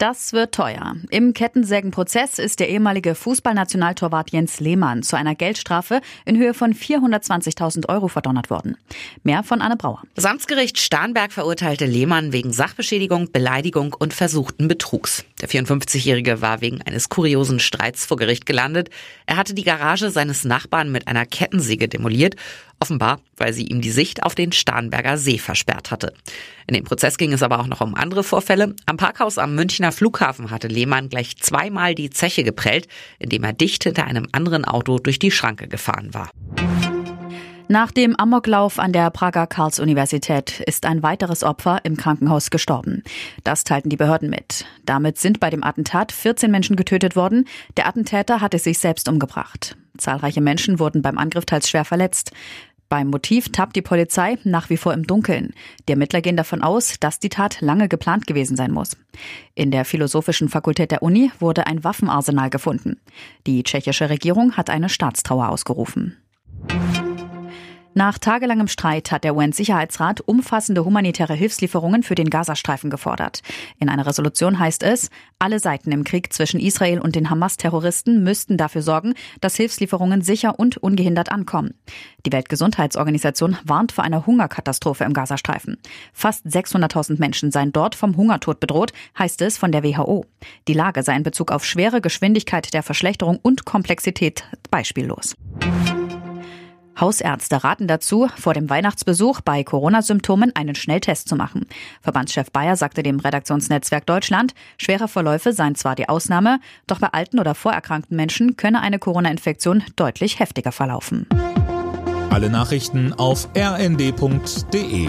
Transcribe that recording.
Das wird teuer. Im Kettensägenprozess ist der ehemalige Fußballnationaltorwart Jens Lehmann zu einer Geldstrafe in Höhe von 420.000 Euro verdonnert worden. Mehr von Anne Brauer. Das Amtsgericht Starnberg verurteilte Lehmann wegen Sachbeschädigung, Beleidigung und versuchten Betrugs. Der 54-Jährige war wegen eines kuriosen Streits vor Gericht gelandet. Er hatte die Garage seines Nachbarn mit einer Kettensäge demoliert Offenbar, weil sie ihm die Sicht auf den Starnberger See versperrt hatte. In dem Prozess ging es aber auch noch um andere Vorfälle. Am Parkhaus am Münchner Flughafen hatte Lehmann gleich zweimal die Zeche geprellt, indem er dicht hinter einem anderen Auto durch die Schranke gefahren war. Nach dem Amoklauf an der Prager Karls-Universität ist ein weiteres Opfer im Krankenhaus gestorben. Das teilten die Behörden mit. Damit sind bei dem Attentat 14 Menschen getötet worden. Der Attentäter hatte sich selbst umgebracht. Zahlreiche Menschen wurden beim Angriff teils schwer verletzt. Beim Motiv tappt die Polizei nach wie vor im Dunkeln. Die Ermittler gehen davon aus, dass die Tat lange geplant gewesen sein muss. In der Philosophischen Fakultät der Uni wurde ein Waffenarsenal gefunden. Die tschechische Regierung hat eine Staatstrauer ausgerufen. Nach tagelangem Streit hat der UN-Sicherheitsrat umfassende humanitäre Hilfslieferungen für den Gazastreifen gefordert. In einer Resolution heißt es, alle Seiten im Krieg zwischen Israel und den Hamas-Terroristen müssten dafür sorgen, dass Hilfslieferungen sicher und ungehindert ankommen. Die Weltgesundheitsorganisation warnt vor einer Hungerkatastrophe im Gazastreifen. Fast 600.000 Menschen seien dort vom Hungertod bedroht, heißt es von der WHO. Die Lage sei in Bezug auf schwere Geschwindigkeit der Verschlechterung und Komplexität beispiellos. Hausärzte raten dazu, vor dem Weihnachtsbesuch bei Corona-Symptomen einen Schnelltest zu machen. Verbandschef Bayer sagte dem Redaktionsnetzwerk Deutschland, schwere Verläufe seien zwar die Ausnahme, doch bei alten oder vorerkrankten Menschen könne eine Corona-Infektion deutlich heftiger verlaufen. Alle Nachrichten auf rnd.de